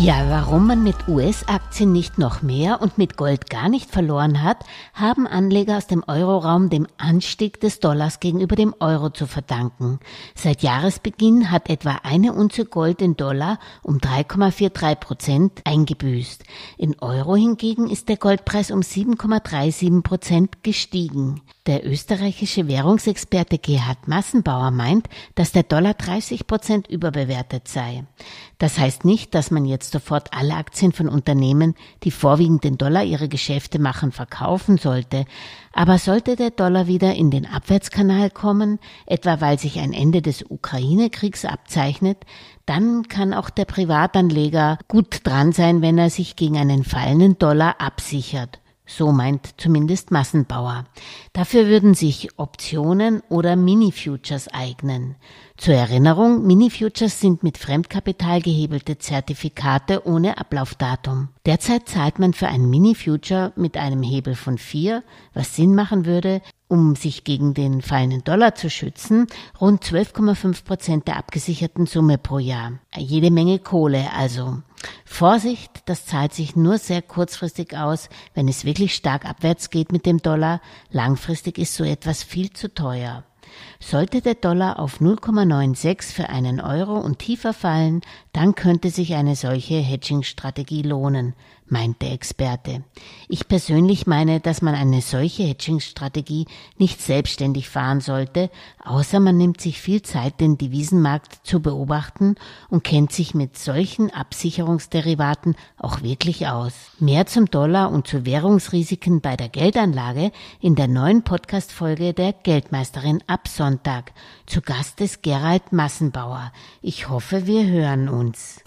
Ja, warum man mit US-Aktien nicht noch mehr und mit Gold gar nicht verloren hat, haben Anleger aus dem Euroraum dem Anstieg des Dollars gegenüber dem Euro zu verdanken. Seit Jahresbeginn hat etwa eine Unze Gold in Dollar um 3,43 Prozent eingebüßt. In Euro hingegen ist der Goldpreis um 7,37 Prozent gestiegen. Der österreichische Währungsexperte Gerhard Massenbauer meint, dass der Dollar 30 Prozent überbewertet sei. Das heißt nicht, dass man jetzt sofort alle Aktien von Unternehmen, die vorwiegend in Dollar ihre Geschäfte machen, verkaufen sollte. Aber sollte der Dollar wieder in den Abwärtskanal kommen, etwa weil sich ein Ende des Ukraine-Kriegs abzeichnet, dann kann auch der Privatanleger gut dran sein, wenn er sich gegen einen fallenden Dollar absichert. So meint zumindest Massenbauer. Dafür würden sich Optionen oder Mini-Futures eignen. Zur Erinnerung, Mini-Futures sind mit Fremdkapital gehebelte Zertifikate ohne Ablaufdatum. Derzeit zahlt man für ein Mini-Future mit einem Hebel von vier, was Sinn machen würde, um sich gegen den fallenden Dollar zu schützen, rund 12,5 Prozent der abgesicherten Summe pro Jahr. Jede Menge Kohle also. Vorsicht, das zahlt sich nur sehr kurzfristig aus, wenn es wirklich stark abwärts geht mit dem Dollar. Langfristig ist so etwas viel zu teuer. Sollte der Dollar auf 0,96 für einen Euro und tiefer fallen, dann könnte sich eine solche Hedging-Strategie lohnen, meint der Experte. Ich persönlich meine, dass man eine solche Hedging-Strategie nicht selbstständig fahren sollte, außer man nimmt sich viel Zeit, den Devisenmarkt zu beobachten und kennt sich mit solchen Absicherungsderivaten auch wirklich aus. Mehr zum Dollar und zu Währungsrisiken bei der Geldanlage in der neuen Podcast-Folge der Geldmeisterin ab Sonntag. Zu Gast ist Gerald Massenbauer. Ich hoffe, wir hören uns.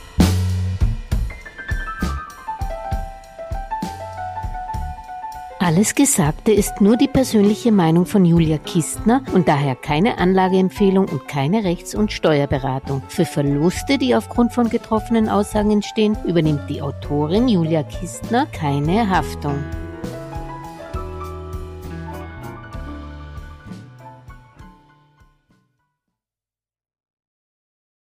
Alles Gesagte ist nur die persönliche Meinung von Julia Kistner und daher keine Anlageempfehlung und keine Rechts- und Steuerberatung. Für Verluste, die aufgrund von getroffenen Aussagen entstehen, übernimmt die Autorin Julia Kistner keine Haftung.